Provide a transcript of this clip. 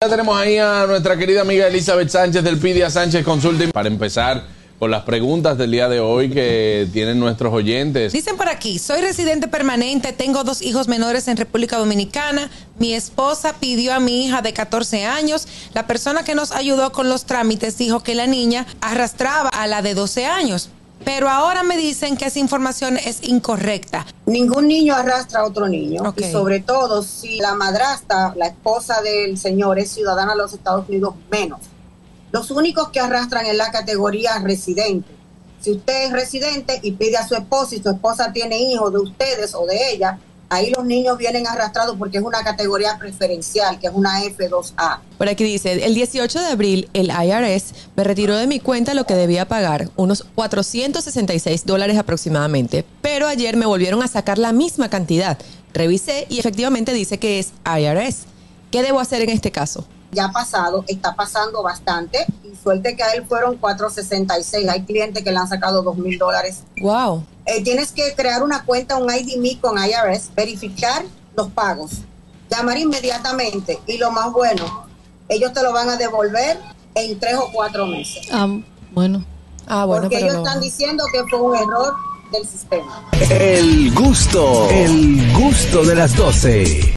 Ya tenemos ahí a nuestra querida amiga Elizabeth Sánchez del Pidia Sánchez Consulting para empezar con las preguntas del día de hoy que tienen nuestros oyentes. Dicen por aquí, soy residente permanente, tengo dos hijos menores en República Dominicana, mi esposa pidió a mi hija de 14 años, la persona que nos ayudó con los trámites dijo que la niña arrastraba a la de 12 años. Pero ahora me dicen que esa información es incorrecta. Ningún niño arrastra a otro niño. Y sobre todo si la madrastra, la esposa del señor, es ciudadana de los Estados Unidos, menos. Los únicos que arrastran en la categoría residente. Si usted es residente y pide a su esposa y su esposa tiene hijos de ustedes o de ella, ahí los niños vienen arrastrados porque es una categoría preferencial, que es una F2A. Por aquí dice, el 18 de abril el IRS me retiró de mi cuenta lo que debía pagar, unos 466 dólares aproximadamente, pero ayer me volvieron a sacar la misma cantidad. Revisé y efectivamente dice que es IRS. ¿Qué debo hacer en este caso? ya ha pasado, está pasando bastante y suerte que a él fueron 466. Hay clientes que le han sacado dos mil dólares. Wow. Eh, tienes que crear una cuenta, un IDMI con IRS, verificar los pagos, llamar inmediatamente y lo más bueno, ellos te lo van a devolver en tres o cuatro meses. Ah, bueno. Ah, bueno, porque pero ellos no. están diciendo que fue un error del sistema. El gusto, el gusto de las 12.